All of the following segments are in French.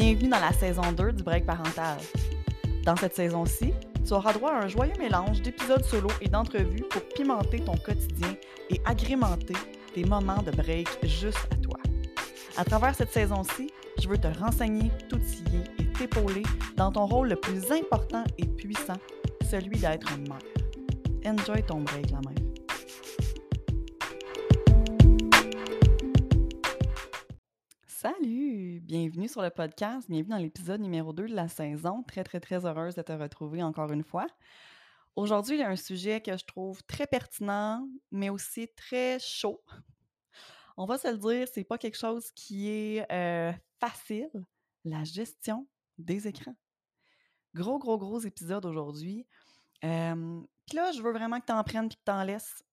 Bienvenue dans la saison 2 du break parental. Dans cette saison-ci, tu auras droit à un joyeux mélange d'épisodes solo et d'entrevues pour pimenter ton quotidien et agrémenter tes moments de break juste à toi. À travers cette saison-ci, je veux te renseigner, t'outiller et t'épauler dans ton rôle le plus important et puissant, celui d'être mère. Enjoy ton break, la mère. Salut! Bienvenue sur le podcast, bienvenue dans l'épisode numéro 2 de la saison. Très, très, très heureuse de te retrouver encore une fois. Aujourd'hui, il y a un sujet que je trouve très pertinent, mais aussi très chaud. On va se le dire, c'est pas quelque chose qui est euh, facile, la gestion des écrans. Gros, gros, gros épisode aujourd'hui. Euh, là, je veux vraiment que tu en prennes et que tu en laisses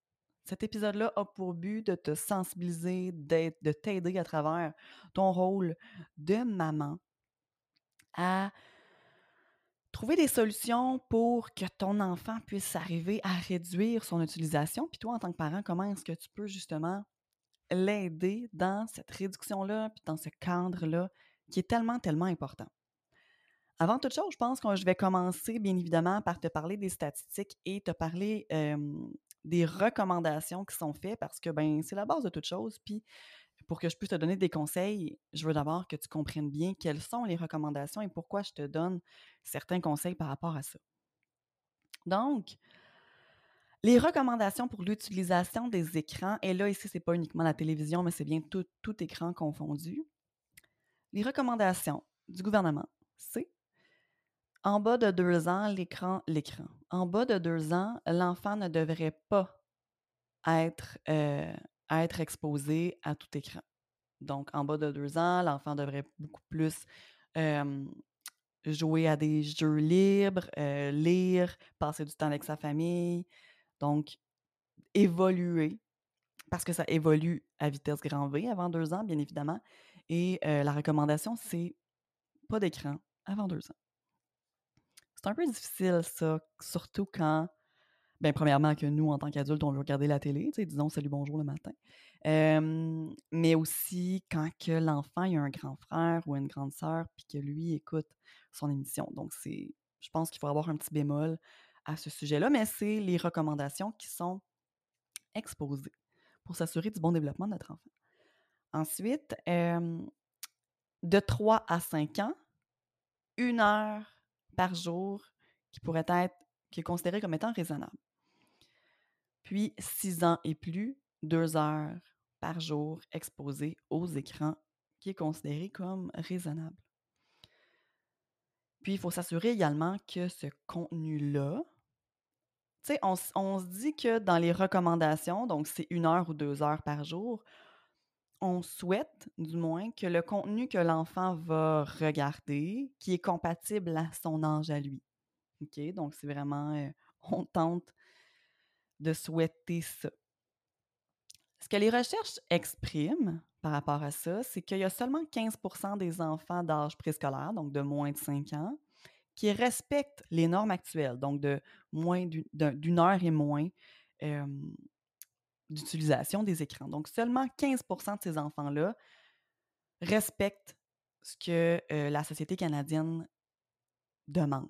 cet épisode-là a pour but de te sensibiliser, de t'aider à travers ton rôle de maman à trouver des solutions pour que ton enfant puisse arriver à réduire son utilisation. Puis toi, en tant que parent, comment est-ce que tu peux justement l'aider dans cette réduction-là, puis dans ce cadre-là, qui est tellement, tellement important? Avant toute chose, je pense que je vais commencer, bien évidemment, par te parler des statistiques et te parler des recommandations qui sont faites parce que ben c'est la base de toute chose. Puis pour que je puisse te donner des conseils, je veux d'abord que tu comprennes bien quelles sont les recommandations et pourquoi je te donne certains conseils par rapport à ça. Donc, les recommandations pour l'utilisation des écrans, et là, ici, ce n'est pas uniquement la télévision, mais c'est bien tout, tout écran confondu. Les recommandations du gouvernement, c'est en bas de deux ans, l'écran, l'écran. En bas de deux ans, l'enfant ne devrait pas être, euh, exposé à tout écran. Donc, en bas de deux ans, l'enfant devrait beaucoup plus jouer à des jeux libres, euh, lire, passer du temps avec sa famille. Donc, évoluer, parce que ça évolue à vitesse grand V avant deux ans, bien évidemment. Et euh, la recommandation, c'est pas d'écran avant deux ans c'est un peu difficile, ça, surtout quand, ben, premièrement, que nous, en tant qu'adultes, on veut regarder la télé, disons salut, bonjour le matin. mais aussi quand que l'enfant a un grand frère ou une grande sœur, puis que lui écoute son émission. Donc, c'est, je pense qu'il faut avoir un petit bémol à ce sujet-là, mais c'est les recommandations qui sont exposées pour s'assurer du bon développement de notre enfant. Ensuite, de 3 à 5 ans, une heure par jour qui pourrait être, qui est considéré comme étant raisonnable. Puis, six ans et plus, deux heures par jour exposées aux écrans, qui est considéré comme raisonnable. Puis, il faut s'assurer également que ce contenu-là, tu sais, on, on, se dit que dans les recommandations, donc c'est une heure ou deux heures par jour, on souhaite, du moins, que le contenu que l'enfant va regarder, qui est compatible à son âge à lui. OK? Donc, c'est vraiment, euh, on tente de souhaiter ça. Ce que les recherches expriment par rapport à ça, c'est qu'il y a seulement 15% des enfants d'âge préscolaire, donc de moins de 5 ans, qui respectent les normes actuelles, donc de moins d'une heure et moins d'utilisation des écrans. Donc, seulement 15% de ces enfants-là respectent ce que euh, la société canadienne demande.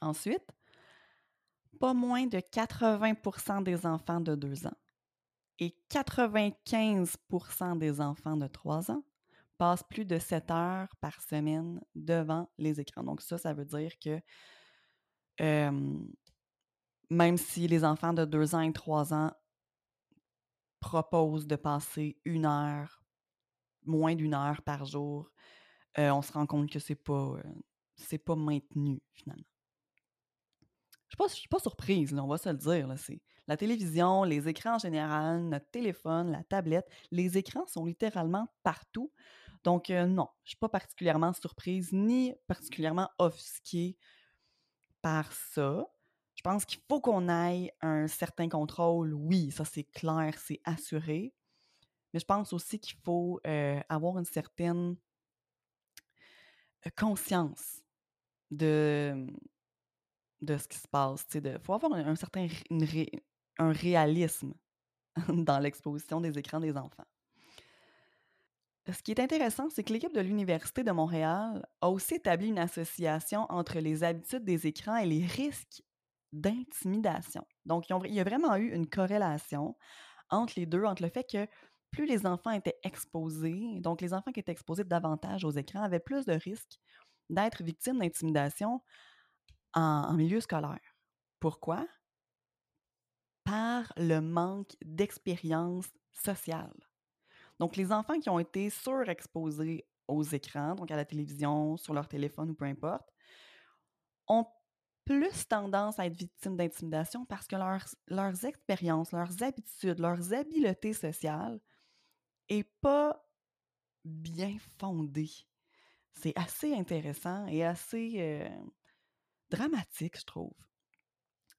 Ensuite, pas moins de 80% des enfants de 2 ans et 95% des enfants de 3 ans passent plus de 7 heures par semaine devant les écrans. Donc ça, ça veut dire que même si les enfants de 2 ans et 3 ans propose de passer une heure, moins d'une heure par jour, on se rend compte que c'est pas, pas maintenu finalement. Je ne suis, pas surprise, on va se le dire. La télévision, les écrans en général, notre téléphone, la tablette, les écrans sont littéralement partout. Donc, non, je ne suis pas particulièrement surprise ni particulièrement offusquée par ça. Je pense qu'il faut qu'on aille un certain contrôle. Oui, ça c'est clair, c'est assuré. Mais je pense aussi qu'il faut euh, avoir une certaine euh, conscience de, de ce qui se passe. Il faut avoir un, certain un réalisme dans l'exposition des écrans des enfants. Ce qui est intéressant, c'est que l'équipe de l'Université de Montréal a aussi établi une association entre les habitudes des écrans et les risques d'intimidation. Donc, il y a vraiment eu une corrélation entre les deux, entre le fait que plus les enfants étaient exposés, donc les enfants qui étaient exposés davantage aux écrans avaient plus de risques d'être victimes d'intimidation en milieu scolaire. Pourquoi? Par le manque d'expérience sociale. Donc, les enfants qui ont été surexposés aux écrans, donc à la télévision, sur leur téléphone ou peu importe, ont plus tendance à être victimes d'intimidation parce que leurs, expériences, leurs habitudes, leurs habiletés sociales n'est pas bien fondée. C'est assez intéressant et assez euh, dramatique, je trouve.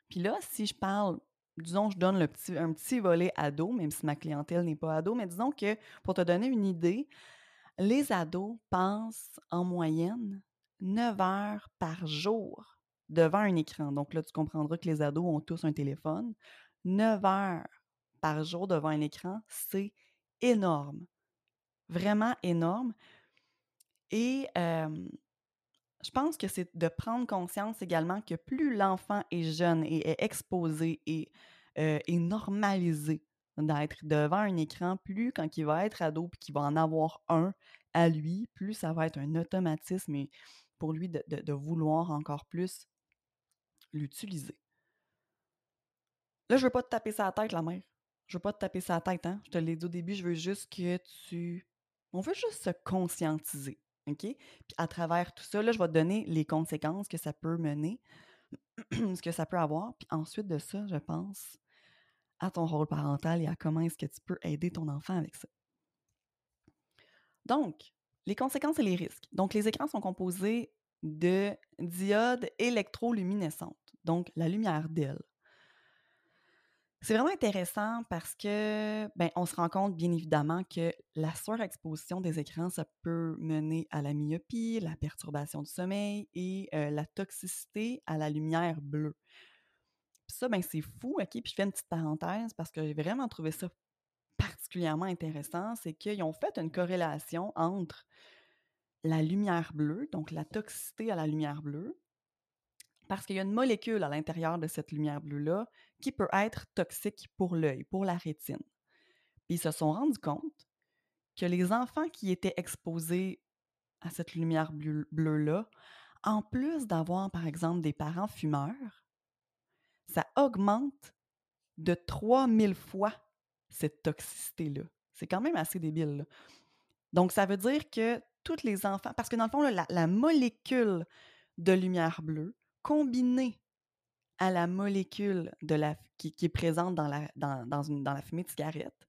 Puis là, si je parle, disons, je donne le petit, un petit volet ado, même si ma clientèle n'est pas ado, mais disons que pour te donner une idée, les ados passent en moyenne 9 heures par jour devant un écran. Donc là, tu comprendras que les ados ont tous un téléphone. 9 heures par jour devant un écran, c'est énorme. Vraiment énorme. Et je pense que c'est de prendre conscience également que plus l'enfant est jeune et est exposé et est normalisé d'être devant un écran, plus quand il va être ado et qu'il va en avoir un à lui, plus ça va être un automatisme et pour lui de vouloir encore plus l'utiliser. Là, je veux pas te taper sa tête, la mère. Je veux pas te taper sa tête, hein. Je te l'ai dit au début, je veux juste que tu. On veut juste se conscientiser. OK? Puis à travers tout ça, là, je vais te donner les conséquences que ça peut mener, ce que ça peut avoir. Puis ensuite de ça, je pense à ton rôle parental et à comment est-ce que tu peux aider ton enfant avec ça. Donc, les conséquences et les risques. Donc, les écrans sont composés de diodes électroluminescentes, donc la lumière d'elle. C'est vraiment intéressant parce que, ben, on se rend compte bien évidemment que la surexposition des écrans, ça peut mener à la myopie, la perturbation du sommeil et euh, la toxicité à la lumière bleue. Ça, ben, c'est fou, OK? Puis je fais une petite parenthèse parce que j'ai vraiment trouvé ça particulièrement intéressant, c'est qu'ils ont fait une corrélation entre la lumière bleue, donc la toxicité à la lumière bleue, parce qu'il y a une molécule à l'intérieur de cette lumière bleue-là qui peut être toxique pour l'œil, pour la rétine. Puis ils se sont rendus compte que les enfants qui étaient exposés à cette lumière bleue-là, en plus d'avoir, par exemple, des parents fumeurs, ça augmente de 3000 fois cette toxicité-là. C'est quand même assez débile. Donc, ça veut dire que tous les enfants, parce que dans le fond, la, molécule de lumière bleue combinée à la molécule qui, est présente dans la, fumée de cigarette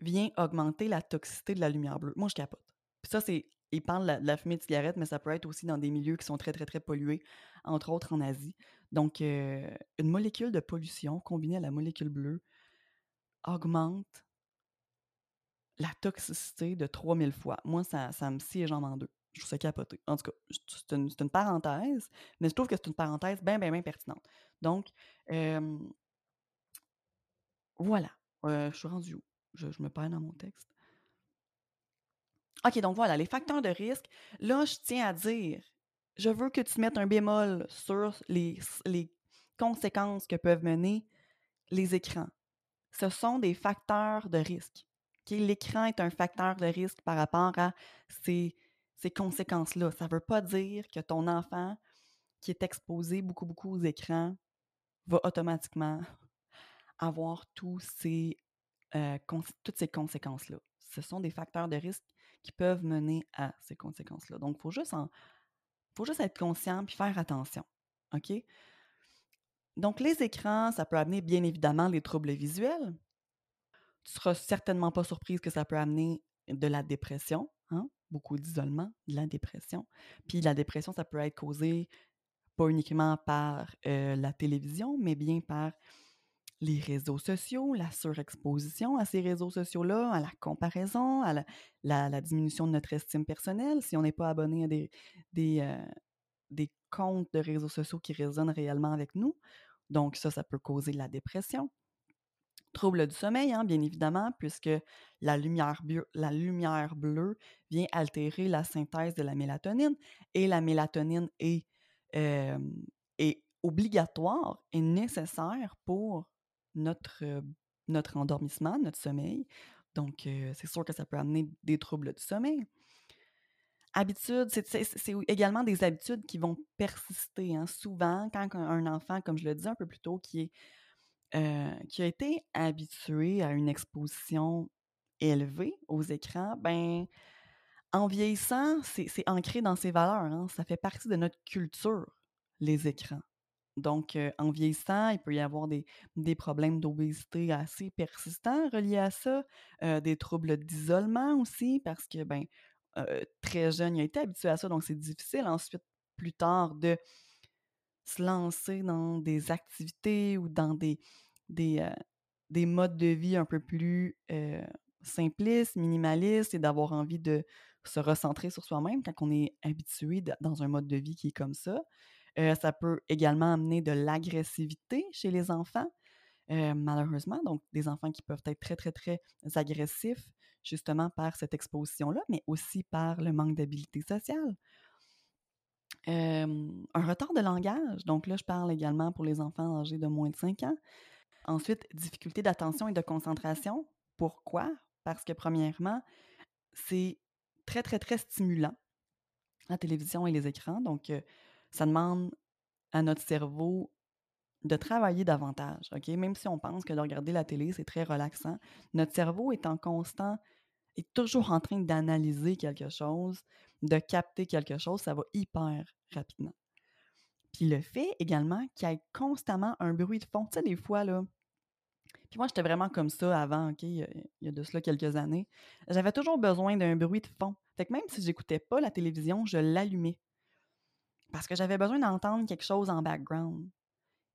vient augmenter la toxicité de la lumière bleue. Moi, je capote. Puis ça, c'est. Ils parlent de la, fumée de cigarette, mais ça peut être aussi dans des milieux qui sont très, très, très pollués, entre autres en Asie. Donc, euh, une molécule de pollution combinée à la molécule bleue augmente la toxicité de 3000 fois. Moi, ça, ça me scie jambes en deux. Je trouve ça capoté. En tout cas, c'est une, une, parenthèse, mais je trouve que c'est une parenthèse bien, bien, bien pertinente. Donc, voilà. Euh, je suis rendu où? Je, je, me perds dans mon texte. OK, donc voilà, les facteurs de risque. Là, je tiens à dire, je veux que tu mettes un bémol sur les, les conséquences que peuvent mener les écrans. Ce sont des facteurs de risque. L'écran est un facteur de risque par rapport à ces, ces conséquences-là. Ça ne veut pas dire que ton enfant qui est exposé beaucoup, beaucoup aux écrans va automatiquement avoir euh, toutes ces conséquences-là. Ce sont des facteurs de risque qui peuvent mener à ces conséquences-là. Donc, il faut juste faut juste être conscient puis faire attention. OK? Donc, les écrans, ça peut amener bien évidemment des troubles visuels. Tu seras certainement pas surprise que ça peut amener de la dépression, hein? Beaucoup d'isolement, de la dépression. Puis la dépression, ça peut être causé pas uniquement par la télévision, mais bien par les réseaux sociaux, la surexposition à ces réseaux sociaux-là, à la comparaison, à la, diminution de notre estime personnelle. Si on n'est pas abonné à des, des comptes de réseaux sociaux qui résonnent réellement avec nous, donc ça, ça peut causer de la dépression. Troubles du sommeil, hein, bien évidemment, puisque la lumière, bleue vient altérer la synthèse de la mélatonine et la mélatonine est, obligatoire et nécessaire pour notre, notre endormissement, notre sommeil. Donc, c'est sûr que ça peut amener des troubles du sommeil. Habitudes, c'est également des habitudes qui vont persister. Hein. Souvent, quand un enfant, comme je le disais un peu plus tôt, qui est euh, qui a été habitué à une exposition élevée aux écrans, ben, en vieillissant, c'est ancré dans ses valeurs. Hein. Ça fait partie de notre culture, les écrans. Donc, euh, en vieillissant, il peut y avoir des, problèmes d'obésité assez persistants reliés à ça, euh, des troubles d'isolement aussi, parce que, ben, très jeune, il a été habitué à ça, donc c'est difficile ensuite, plus tard, de se lancer dans des activités ou dans des, des, euh, des modes de vie un peu plus euh, simplistes, minimalistes et d'avoir envie de se recentrer sur soi-même quand on est habitué dans un mode de vie qui est comme ça. Euh, ça peut également amener de l'agressivité chez les enfants, malheureusement. Donc, des enfants qui peuvent être très, très, très agressifs justement par cette exposition-là, mais aussi par le manque d'habilité sociale un retard de langage. Donc là, je parle également pour les enfants âgés de moins de 5 ans. Ensuite, difficulté d'attention et de concentration. Pourquoi? Parce que premièrement, c'est très, très, très stimulant, la télévision et les écrans. Donc, ça demande à notre cerveau de travailler davantage. Même si on pense que de regarder la télé, c'est très relaxant, notre cerveau est en constant, est toujours en train d'analyser quelque chose, de capter quelque chose, ça va hyper rapidement. Puis le fait également qu'il y ait constamment un bruit de fond. Tu sais, des fois, là, puis moi, j'étais vraiment comme ça avant, OK, il y a de cela quelques années. J'avais toujours besoin d'un bruit de fond. Fait que même si j'écoutais pas la télévision, je l'allumais. Parce que j'avais besoin d'entendre quelque chose en background.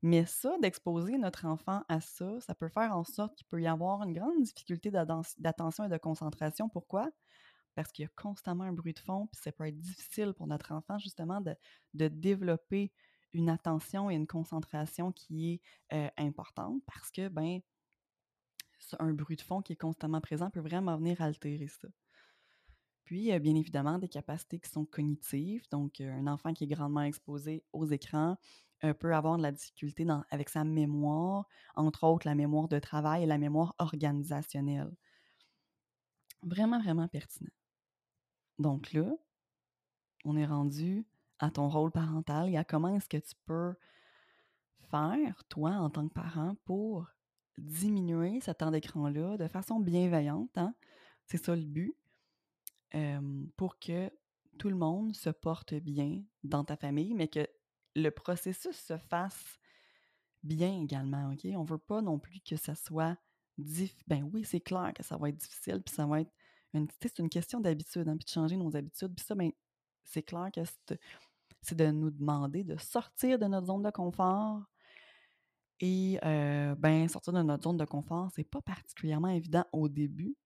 Mais ça, d'exposer notre enfant à ça, ça peut faire en sorte qu'il peut y avoir une grande difficulté d'attention et de concentration. Pourquoi? parce qu'il y a constamment un bruit de fond, puis ça peut être difficile pour notre enfant justement de, développer une attention et une concentration qui est euh, importante parce que, ben, un bruit de fond qui est constamment présent peut vraiment venir altérer ça. Puis, bien évidemment, des capacités qui sont cognitives. Donc, euh, un enfant qui est grandement exposé aux écrans euh, peut avoir de la difficulté avec sa mémoire, entre autres la mémoire de travail et la mémoire organisationnelle. Vraiment, vraiment pertinent. Donc là, on est rendu à ton rôle parental et à comment est-ce que tu peux faire, toi, en tant que parent, pour diminuer ce temps d'écran-là de façon bienveillante. Hein? C'est ça le but. pour que tout le monde se porte bien dans ta famille, mais que le processus se fasse bien également, OK? On veut pas non plus que ça soit difficile. Ben oui, c'est clair que ça va être difficile, puis ça va être c'est une question d'habitude, hein, puis de changer nos habitudes. Puis ça, ben, c'est clair que c'est de nous demander de sortir de notre zone de confort. Et ben, sortir de notre zone de confort, c'est pas particulièrement évident au début,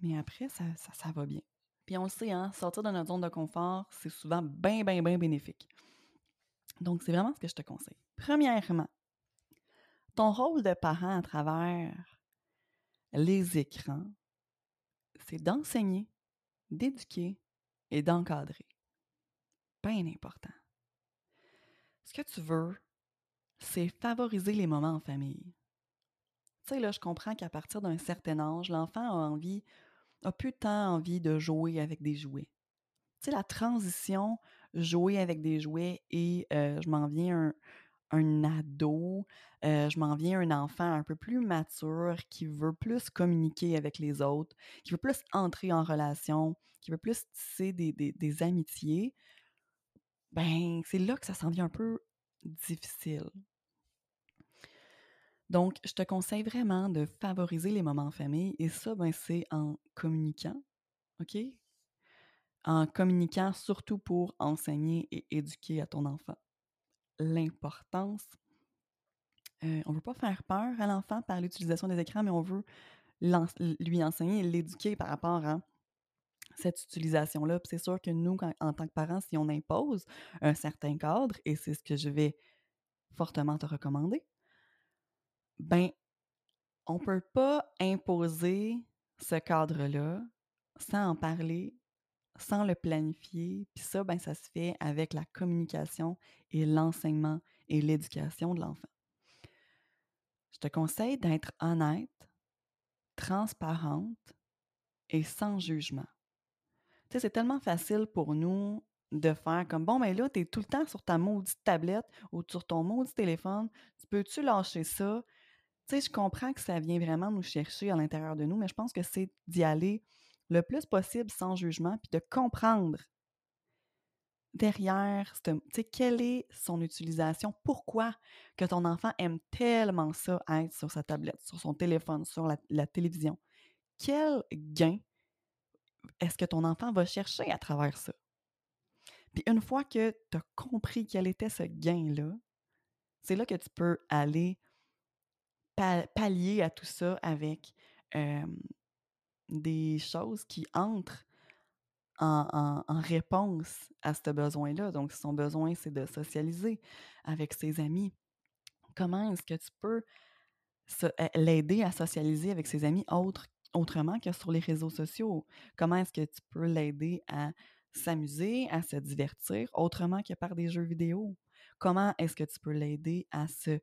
mais après, ça, ça, va bien. Puis on le sait, hein, sortir de notre zone de confort, c'est souvent bien, bien, bien bénéfique. Donc, c'est vraiment ce que je te conseille. Premièrement, ton rôle de parent à travers les écrans, c'est d'enseigner, d'éduquer et d'encadrer. Bien important. Ce que tu veux, c'est favoriser les moments en famille. Tu sais, là, je comprends qu'à partir d'un certain âge, l'enfant a envie, a plus tant envie de jouer avec des jouets. Tu sais, la transition jouer avec des jouets et euh, je m'en viens un, un ado, euh, je m'en viens un enfant un peu plus mature qui veut plus communiquer avec les autres, qui veut plus entrer en relation, qui veut plus tisser des, amitiés, ben c'est là que ça s'en vient un peu difficile. Donc, je te conseille vraiment de favoriser les moments en famille et ça, ben, c'est en communiquant, OK? En communiquant surtout pour enseigner et éduquer à ton enfant l'importance. Euh, on ne veut pas faire peur à l'enfant par l'utilisation des écrans, mais on veut lui enseigner et l'éduquer par rapport à cette utilisation-là. c'est sûr que nous, en tant que parents, si on impose un certain cadre, et c'est ce que je vais fortement te recommander, ben, on peut pas imposer ce cadre-là sans en parler, sans le planifier. Puis ça, ben, ça se fait avec la communication et l'enseignement et l'éducation de l'enfant. Je te conseille d'être honnête, transparente et sans jugement. Tu sais, c'est tellement facile pour nous de faire comme bon, mais ben là, tu es tout le temps sur ta maudite tablette ou sur ton maudit téléphone. Tu peux-tu lâcher ça? Tu sais, je comprends que ça vient vraiment nous chercher à l'intérieur de nous, mais je pense que c'est d'y aller le plus possible sans jugement, puis de comprendre derrière, quelle est son utilisation, pourquoi que ton enfant aime tellement ça, être sur sa tablette, sur son téléphone, sur la télévision? Quel gain est-ce que ton enfant va chercher à travers ça? Puis une fois que tu as compris quel était ce gain-là, c'est là que tu peux aller pallier à tout ça avec des choses qui entrent en, réponse à ce besoin-là. Donc, son besoin, c'est de socialiser avec ses amis. Comment est-ce que tu peux l'aider à socialiser avec ses amis autrement que sur les réseaux sociaux? Comment est-ce que tu peux l'aider à s'amuser, à se divertir autrement que par des jeux vidéo? Comment est-ce que tu peux l'aider à se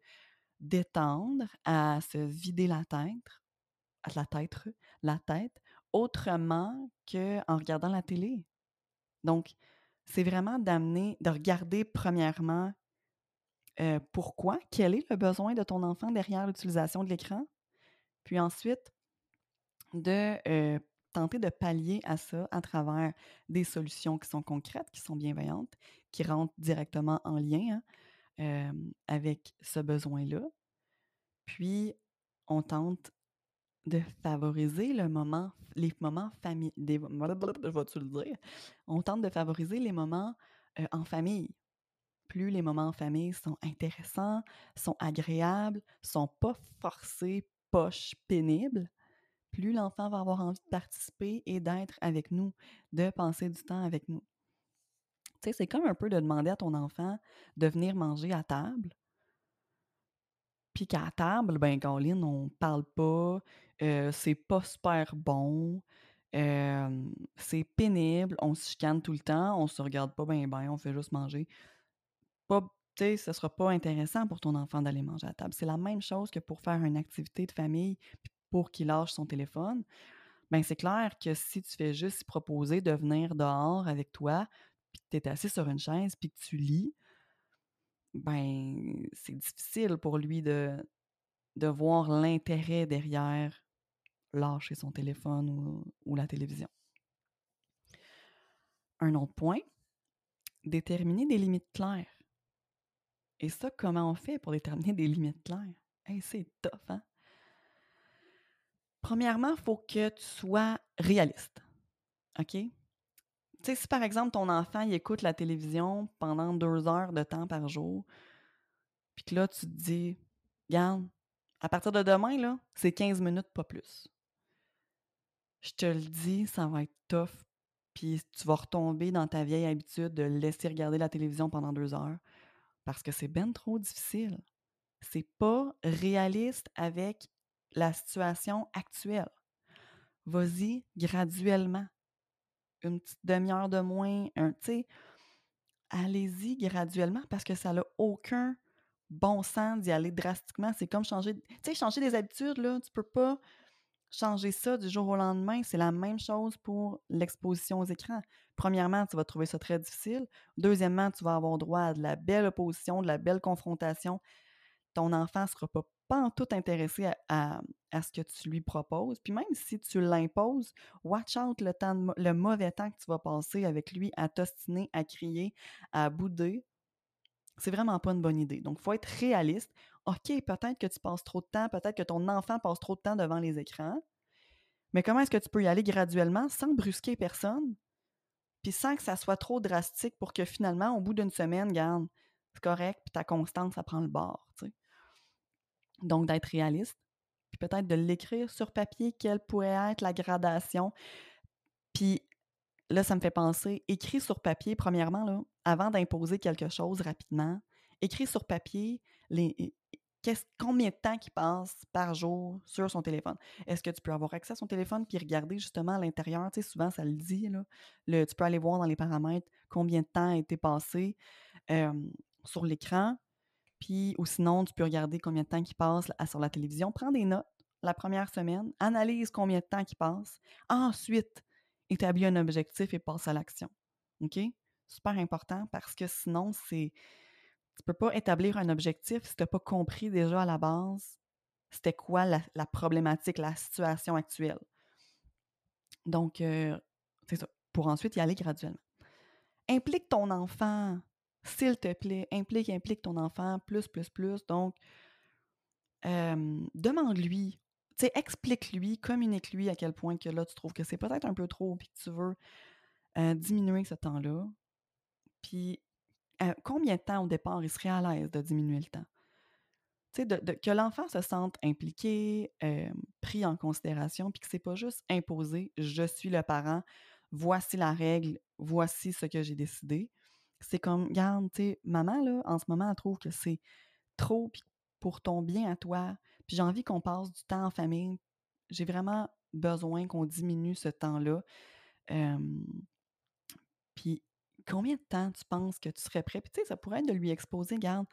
détendre, à se vider la tête, la tête, la tête, autrement qu'en regardant la télé? Donc, c'est vraiment d'amener, de regarder premièrement euh, pourquoi, quel est le besoin de ton enfant derrière l'utilisation de l'écran, puis ensuite de tenter de pallier à ça à travers des solutions qui sont concrètes, qui sont bienveillantes, qui rentrent directement en lien hein, avec ce besoin-là. Puis, on tente de favoriser le moment, les moments familiaux. Je le dire? On tente de favoriser les moments en famille. Plus les moments en famille sont intéressants, sont agréables, sont pas forcés, poches, pénibles, plus l'enfant va avoir envie de participer et d'être avec nous, de passer du temps avec nous. Tu sais, c'est comme un peu de demander à ton enfant de venir manger à table. Puis qu'à table, ben, Caroline, on parle pas, c'est pas super bon, c'est pénible, on se chicane tout le temps, on se regarde pas bien, ben, on fait juste manger. Pas, tu sais, ce sera pas intéressant pour ton enfant d'aller manger à table. C'est la même chose que pour faire une activité de famille, pour qu'il lâche son téléphone. Ben, c'est clair que si tu fais juste proposer de venir dehors avec toi, puis que tu es assis sur une chaise, puis que tu lis, ben, c'est difficile pour lui de, de voir l'intérêt derrière lâcher son téléphone ou, la télévision. Un autre point, déterminer des limites claires. Et ça, comment on fait pour déterminer des limites claires? c'est tough, hein? Premièrement, il faut que tu sois réaliste. OK? Tu sais, si par exemple ton enfant écoute la télévision pendant deux heures de temps par jour, puis que là, tu te dis, regarde, à partir de demain, là, c'est 15 minutes, pas plus. Je te le dis, ça va être tough. Puis tu vas retomber dans ta vieille habitude de laisser regarder la télévision pendant deux heures parce que c'est ben trop difficile. C'est pas réaliste avec la situation actuelle. Vas-y graduellement. Une petite demi-heure de moins, un, tu sais, allez-y graduellement parce que ça n'a aucun bon sens d'y aller drastiquement. C'est comme changer, tu sais, changer des habitudes, là, tu peux pas changer ça du jour au lendemain. C'est la même chose pour l'exposition aux écrans. Premièrement, tu vas trouver ça très difficile. Deuxièmement, tu vas avoir droit à de la belle opposition, de la belle confrontation. Ton enfant ne sera pas, pas en tout intéressé à, ce que tu lui proposes. Puis même si tu l'imposes, watch out le, temps le mauvais temps que tu vas passer avec lui à t'ostiner, à crier, à bouder c'est vraiment pas une bonne idée. Donc, il faut être réaliste. OK, peut-être que tu passes trop de temps, peut-être que ton enfant passe trop de temps devant les écrans, mais comment est-ce que tu peux y aller graduellement sans brusquer personne, puis sans que ça soit trop drastique pour que finalement, au bout d'une semaine, garde, c'est correct, puis ta constance, ça prend le bord. Donc, d'être réaliste, puis peut-être de l'écrire sur papier, quelle pourrait être la gradation. Puis là, ça me fait penser, écrit sur papier, premièrement, là, avant d'imposer quelque chose rapidement, écrit sur papier les, combien de temps qu'il passe par jour sur son téléphone? Est-ce que tu peux avoir accès à son téléphone puis regarder justement à l'intérieur? Tu sais, souvent, ça le dit, là. Le, tu peux aller voir dans les paramètres combien de temps a été passé sur l'écran. Ou sinon, tu peux regarder combien de temps il passe sur la télévision. Prends des notes la première semaine, analyse combien de temps il passe. Ensuite, établis un objectif et passe à l'action. OK? Super important parce que sinon, c'est tu peux pas établir un objectif si tu n'as pas compris déjà à la base c'était quoi la, problématique, la situation actuelle. Donc, euh, c'est ça, pour ensuite y aller graduellement. Implique ton enfant, s'il te plaît, implique, implique ton enfant, plus, plus, plus. Donc, demande-lui, explique-lui, communique-lui à quel point que là, tu trouves que c'est peut-être un peu trop, puis que tu veux euh, diminuer ce temps-là. Puis euh, combien de temps au départ il serait à l'aise de diminuer le temps? Que l'enfant se sente impliqué, pris en considération, puis que c'est pas juste imposé, je suis le parent, voici la règle, voici ce que j'ai décidé. C'est comme, garde, tu sais, maman, là, en ce moment, elle trouve que c'est trop pour ton bien à toi, puis j'ai envie qu'on passe du temps en famille. J'ai vraiment besoin qu'on diminue ce temps-là. puis combien de temps tu penses que tu serais prêt? Puis tu sais, ça pourrait être de lui exposer, garde,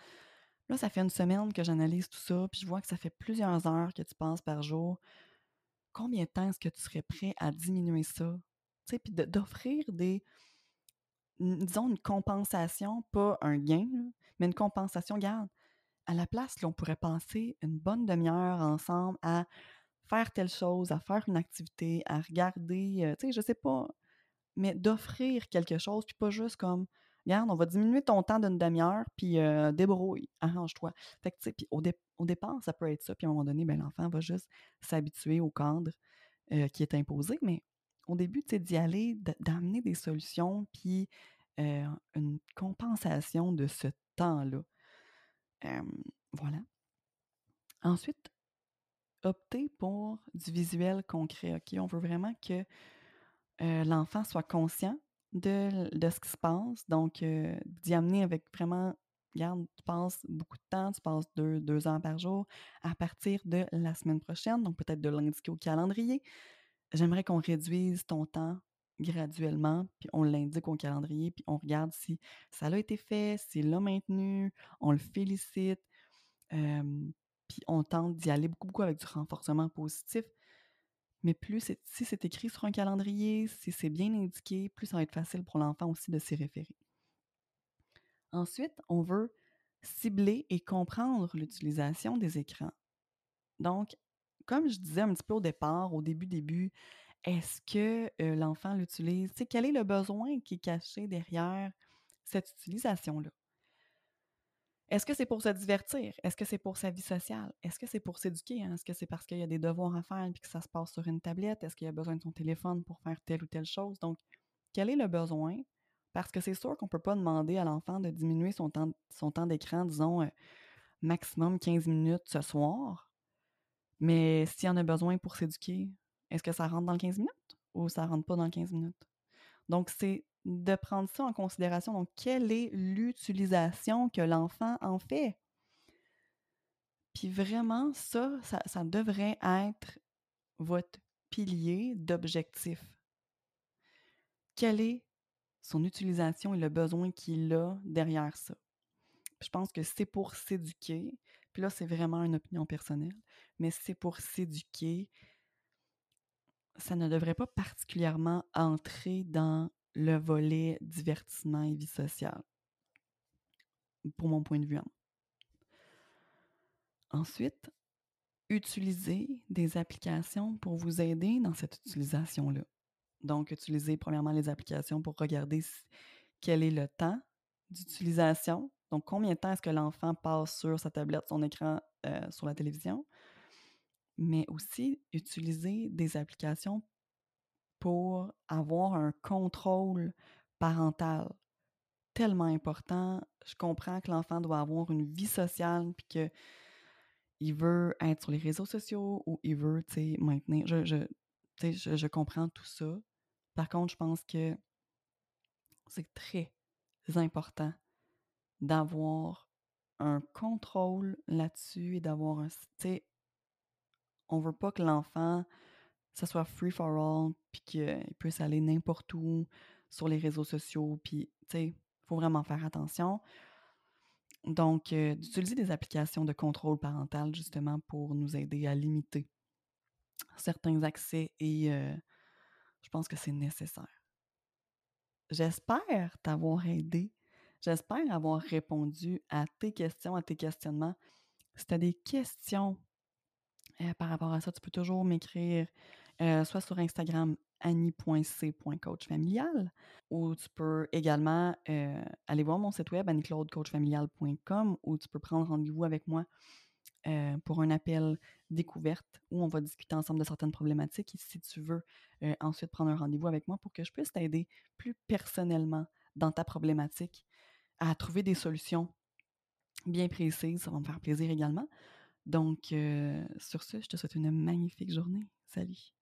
là, ça fait une semaine que j'analyse tout ça, puis je vois que ça fait plusieurs heures que tu passes par jour. Combien de temps est-ce que tu serais prêt à diminuer ça? Tu sais, puis d'offrir des, disons, une compensation, pas un gain, mais une compensation, garde. À la place, là, on pourrait passer une bonne demi-heure ensemble à faire telle chose, à faire une activité, à regarder, euh, tu sais, je sais pas, mais d'offrir quelque chose, puis pas juste comme, regarde, on va diminuer ton temps d'une demi-heure, puis euh, débrouille, arrange-toi. Fait que, tu sais, puis au, départ, ça peut être ça, puis à un moment donné, ben, l'enfant va juste s'habituer au cadre euh, qui est imposé, mais au début, sais, d'y aller, d'amener des solutions, puis une compensation de ce temps-là. voilà. Ensuite, opter pour du visuel concret. OK, on veut vraiment que l'enfant soit conscient de, ce qui se passe. Donc, d'y amener avec vraiment, regarde, tu passes beaucoup de temps, tu passes deux, deux heures par jour à partir de la semaine prochaine, donc peut-être de l'indiquer au calendrier. J'aimerais qu'on réduise ton temps graduellement, puis on l'indique au calendrier, puis on regarde si ça a été fait, s'il l'a maintenu, on le félicite, puis on tente d'y aller beaucoup, beaucoup avec du renforcement positif. Mais plus si c'est écrit sur un calendrier, si c'est bien indiqué, plus ça va être facile pour l'enfant aussi de s'y référer. Ensuite, on veut cibler et comprendre l'utilisation des écrans. Donc, comme je disais un petit peu au départ, au début, début, est-ce que l'enfant l'utilise? quel est le besoin qui est caché derrière cette utilisation-là? Est-ce que c'est pour se divertir? Est-ce que c'est pour sa vie sociale? Est-ce que c'est pour s'éduquer? Hein? Est-ce que c'est parce qu'il y a des devoirs à faire et que ça se passe sur une tablette? Est-ce qu'il y a besoin de son téléphone pour faire telle ou telle chose? Donc, quel est le besoin? Parce que c'est sûr qu'on ne peut pas demander à l'enfant de diminuer son temps, son temps d'écran, disons, maximum 15 minutes ce soir. Mais s'il y en a besoin pour s'éduquer, est-ce que ça rentre dans le 15 minutes ou ça rentre pas dans le 15 minutes? Donc, c'est de prendre ça en considération. Donc, quelle est l'utilisation que l'enfant en fait? Puis vraiment, ça, ça, devrait être votre pilier d'objectif. Quelle est son utilisation et le besoin qu'il a derrière ça? je pense que c'est pour s'éduquer. Puis là, c'est vraiment une opinion personnelle, mais c'est pour s'éduquer. Ça ne devrait pas particulièrement entrer dans le volet divertissement et vie sociale, pour mon point de vue. Hein. Ensuite, utilisez des applications pour vous aider dans cette utilisation-là. Donc, utilisez premièrement les applications pour regarder quel est le temps d'utilisation. Donc, combien de temps est-ce que l'enfant passe sur sa tablette, son écran, euh, sur la télévision? Mais aussi, utiliser des applications pour avoir un contrôle parental tellement important. Je comprends que l'enfant doit avoir une vie sociale puis que il veut être sur les réseaux sociaux ou il veut, tu sais, maintenir. Je, je, je, je comprends tout ça. Par contre, je pense que c'est très important d'avoir un contrôle là-dessus et d'avoir un... on veut pas que l'enfant, ça soit free for all, puis qu'il puisse aller n'importe où sur les réseaux sociaux, puis, tu sais, il faut vraiment faire attention. Donc, euh, d'utiliser des applications de contrôle parental, justement, pour nous aider à limiter certains accès et euh, je pense que c'est nécessaire. J'espère t'avoir aidé. J'espère avoir répondu à tes questions, à tes questionnements. Si tu as des questions euh, par rapport à ça, tu peux toujours m'écrire euh, soit sur Instagram annie.c.coachfamilial ou tu peux également euh, aller voir mon site web annieclaudecoachfamilial.com où tu peux prendre rendez-vous avec moi pour un appel découverte où on va discuter ensemble de certaines problématiques et si tu veux ensuite prendre un rendez-vous avec moi pour que je puisse t'aider plus personnellement dans ta problématique à trouver des solutions bien précises, ça va me faire plaisir également. Donc, sur ce, je te souhaite une magnifique journée. Salut!